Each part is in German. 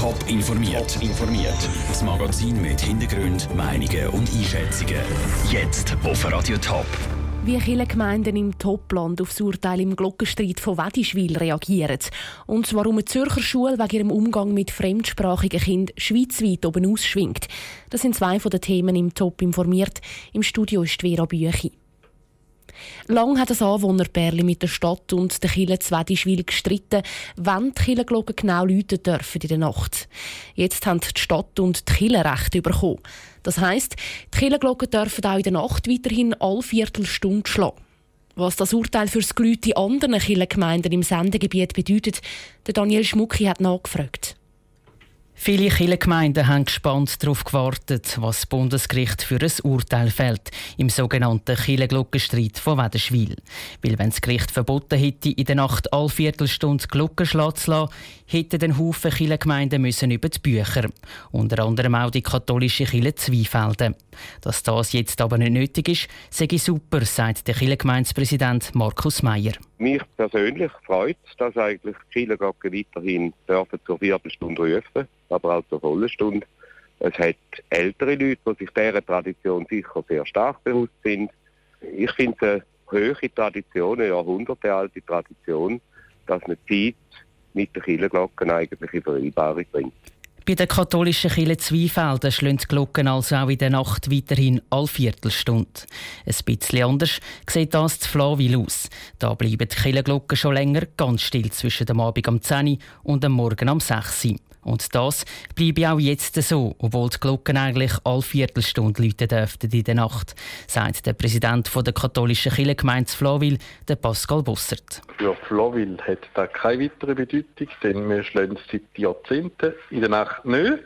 Top informiert. informiert. Das Magazin mit Hintergrund, Meinungen und Einschätzungen. Jetzt auf Radio Top. Wie viele Gemeinden im Topland auf das Urteil im Glockenstreit von Wedischwil reagieren und warum eine Zürcher Schule wegen ihrem Umgang mit fremdsprachigen Kindern schweizweit oben ausschwingt. Das sind zwei von den Themen im Top informiert. Im Studio ist Vera Büchi. Lang hat das Anwohnerpärchen mit der Stadt und der Kille Zwedischwil gestritten, wann die Killenglocken genau läuten dürfen in der Nacht. Jetzt haben die Stadt und die Kille Rechte bekommen. Das heisst, die Killenglocken dürfen auch in der Nacht weiterhin alle Viertelstunde schlagen. Was das Urteil für das Glüte anderen Kirchengemeinden im Sendegebiet bedeutet, der Daniel Schmucki hat nachgefragt. Viele Kirchengemeinden haben gespannt darauf gewartet, was das Bundesgericht für ein Urteil fällt im sogenannten Kirchenglockenstreit von Wederschwil. Weil wenn das Gericht verboten hätte, in der Nacht alle Viertelstunde Glocken zu lassen, hätten den Haufen Kirchengemeinden müssen über die Bücher. Unter anderem auch die katholische Kirche Zweifelden. Dass das jetzt aber nicht nötig ist, sage ich super, sagt der Kirchengemeindepräsident Markus Meyer. Mich persönlich freut es, dass eigentlich die Kirchenglocken weiterhin dürfen zur Viertelstunde rufen aber auch zur vollen Stunde. Es hat ältere Leute, die sich dieser Tradition sicher sehr stark bewusst sind. Ich finde es eine hohe Tradition, eine jahrhundertealte Tradition, dass man Zeit mit den Kirchenglocken eigentlich in Vereinbarung bringt. Bei der katholischen Kirche Zweifelden schlagen die Glocken also auch in der Nacht weiterhin alle Viertelstunde. Ein bisschen anders sieht das zu Flawil aus. Da bleiben die Kirchenglocken schon länger ganz still zwischen dem Abend um 10 Uhr und dem Morgen um 6 Uhr. Und das bleibe auch jetzt so, obwohl die Glocken eigentlich alle Viertelstunde läuten dürften in der Nacht, sagt der Präsident der katholischen Kirchengemeinde Flawil, der Pascal Bossert. Für Flawil hat das keine weitere Bedeutung, denn wir schlagen seit Jahrzehnten in der Nacht nicht.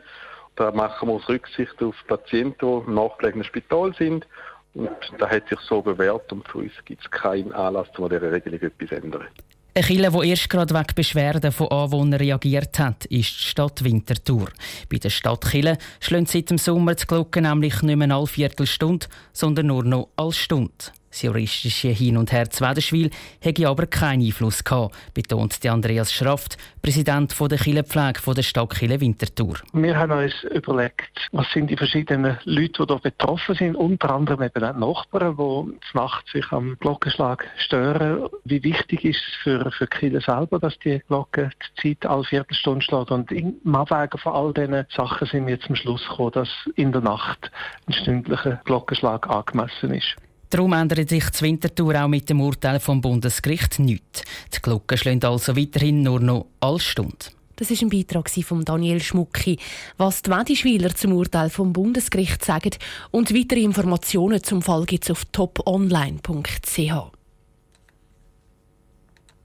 Da machen wir aus Rücksicht auf Patienten, die im nachgelegenen Spital sind. Und das hat sich so bewährt und für uns gibt es keinen Anlass, um an dieser Regelung etwas zu ändern. Eine Kille, die erst gerade wegen Beschwerden von Anwohnern reagiert hat, ist die Stadt Winterthur. Bei der Stadt Kille schlagen seit dem Sommer die Glocken nämlich nicht mehr alle Viertelstunde, sondern nur noch als Stunde. Das juristische Hin und Her zu Wederschwil hätte aber keinen Einfluss gehabt, betont Andreas Schraft, Präsident der Kirchenpflege der Stadt Kille Winterthur. Wir haben uns überlegt, was sind die verschiedenen Leute, die da betroffen sind, unter anderem eben auch Nachbarn, die nachts sich am Glockenschlag stören. Wie wichtig ist es für, für die Kirche selber, dass die Glocke die Zeit alle Viertelstunde schlägt? Und im Abwägen von all diesen Sachen sind wir zum Schluss gekommen, dass in der Nacht ein stündlicher Glockenschlag angemessen ist. Darum ändert sich die Wintertour auch mit dem Urteil vom Bundesgericht nichts. Die Glocken schlagen also weiterhin nur noch alle Stunde. Das ist ein Beitrag von Daniel Schmucki. Was die Wedischwiler zum Urteil vom Bundesgericht sagen und weitere Informationen zum Fall gibt es auf toponline.ch.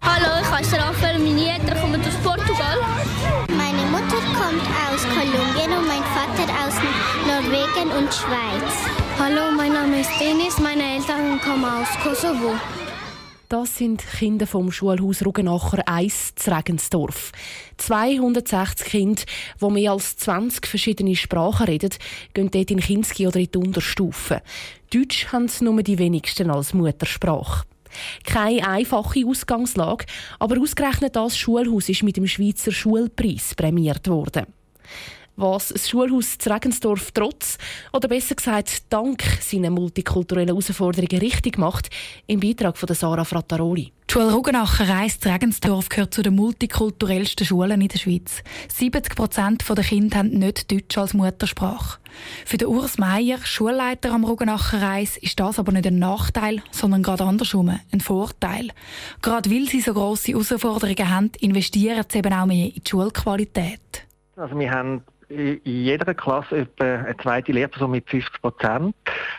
Hallo, ich heiße Raphael, meine Eltern kommen aus Portugal. Meine Mutter kommt aus Kolumbien und mein Vater Norwegen und Schweiz. Hallo, mein Name ist Denis, meine Eltern kommen aus Kosovo. Das sind Kinder vom Schulhaus Rugenacher 1 zu Regensdorf. 260 Kinder, die mehr als 20 verschiedene Sprachen reden, gehen dort in Kinski oder in die Unterstufe. Deutsch haben sie nur die wenigsten als Muttersprache. Keine einfache Ausgangslage, aber ausgerechnet das Schulhaus ist mit dem Schweizer Schulpreis prämiert worden was das Schulhaus zu Regensdorf trotz, oder besser gesagt dank seiner multikulturellen Herausforderungen richtig macht, im Beitrag von Sarah Frattaroli. Die Schule Rugenacher Reis Regensdorf gehört zu den multikulturellsten Schulen in der Schweiz. 70 Prozent der Kinder haben nicht Deutsch als Muttersprache. Für den Urs Meier, Schulleiter am Rugenacher Reis, ist das aber nicht ein Nachteil, sondern gerade andersrum, ein Vorteil. Gerade weil sie so grosse Herausforderungen haben, investieren sie eben auch mehr in die Schulqualität. Also wir haben in jeder Klasse etwa eine zweite Lehrperson mit 50 Prozent.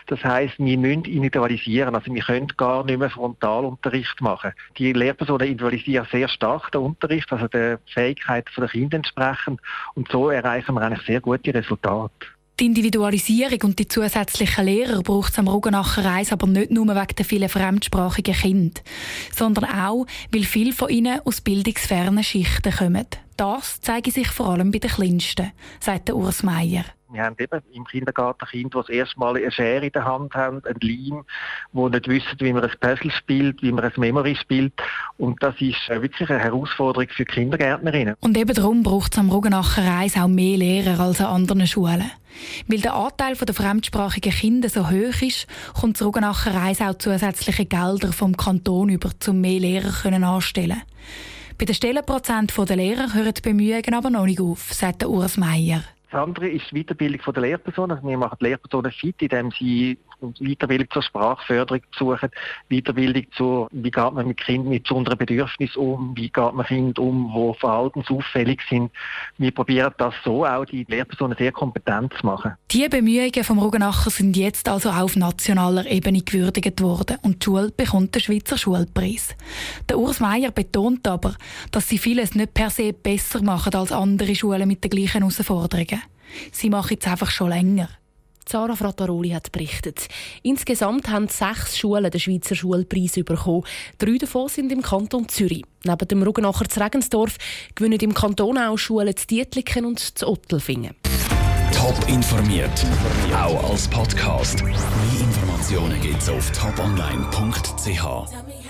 Das heißt, wir müssen individualisieren. Also wir können gar nicht mehr Frontalunterricht machen. Die Lehrpersonen individualisieren sehr stark den Unterricht, also der Fähigkeit der Kinder entsprechend. Und so erreichen wir eigentlich sehr gute Resultate. Die Individualisierung und die zusätzlichen Lehrer braucht es am Rugenacher Reis aber nicht nur wegen der vielen fremdsprachigen Kinder, sondern auch, weil viele von ihnen aus bildungsfernen Schichten kommen. Das zeige sich vor allem bei den Kleinsten, sagt der Urs Meier. Wir haben eben im Kindergarten Kinder, die das erste Mal eine Schere in der Hand haben, ein Leim, die nicht wissen, wie man ein Puzzle spielt, wie man ein Memory spielt. Und das ist äh, wirklich eine Herausforderung für Kindergärtnerinnen. Und eben darum braucht es am Ruggenacher Reis auch mehr Lehrer als an anderen Schulen. Weil der Anteil der fremdsprachigen Kinder so hoch ist, kommt das Ruggenacher Reis auch zusätzliche Gelder vom Kanton über, um mehr Lehrer anstellen Bei den Stellenprozent der Lehrer hören die Bemühungen aber noch nicht auf, sagt Urs Meier. Das andere ist die Weiterbildung der Lehrpersonen. Wir machen die Lehrpersonen fit, indem sie Weiterbildung zur Sprachförderung suchen, Weiterbildung zu, wie geht man mit Kindern mit besonderen Bedürfnissen um, wie geht man Kindern um, die verhaltensauffällig sind. Wir probieren das so auch, die Lehrpersonen sehr kompetent zu machen. Die Bemühungen vom Ruggenacher sind jetzt also auch auf nationaler Ebene gewürdigt worden und die Schule bekommt den Schweizer Schulpreis. Der Urs Meier betont aber, dass sie vieles nicht per se besser machen als andere Schulen mit den gleichen Herausforderungen. Sie machen es einfach schon länger. Sarah Frattaroli hat berichtet. Insgesamt haben sechs Schulen den Schweizer Schulpreis bekommen. Drei davon sind im Kanton Zürich. Neben dem Ruggenacher zu Regensdorf gewinnen im Kanton auch Schulen zu Dietliken und zu Ottelfingen. Top informiert, auch als Podcast. Mehr Informationen gibt es auf toponline.ch.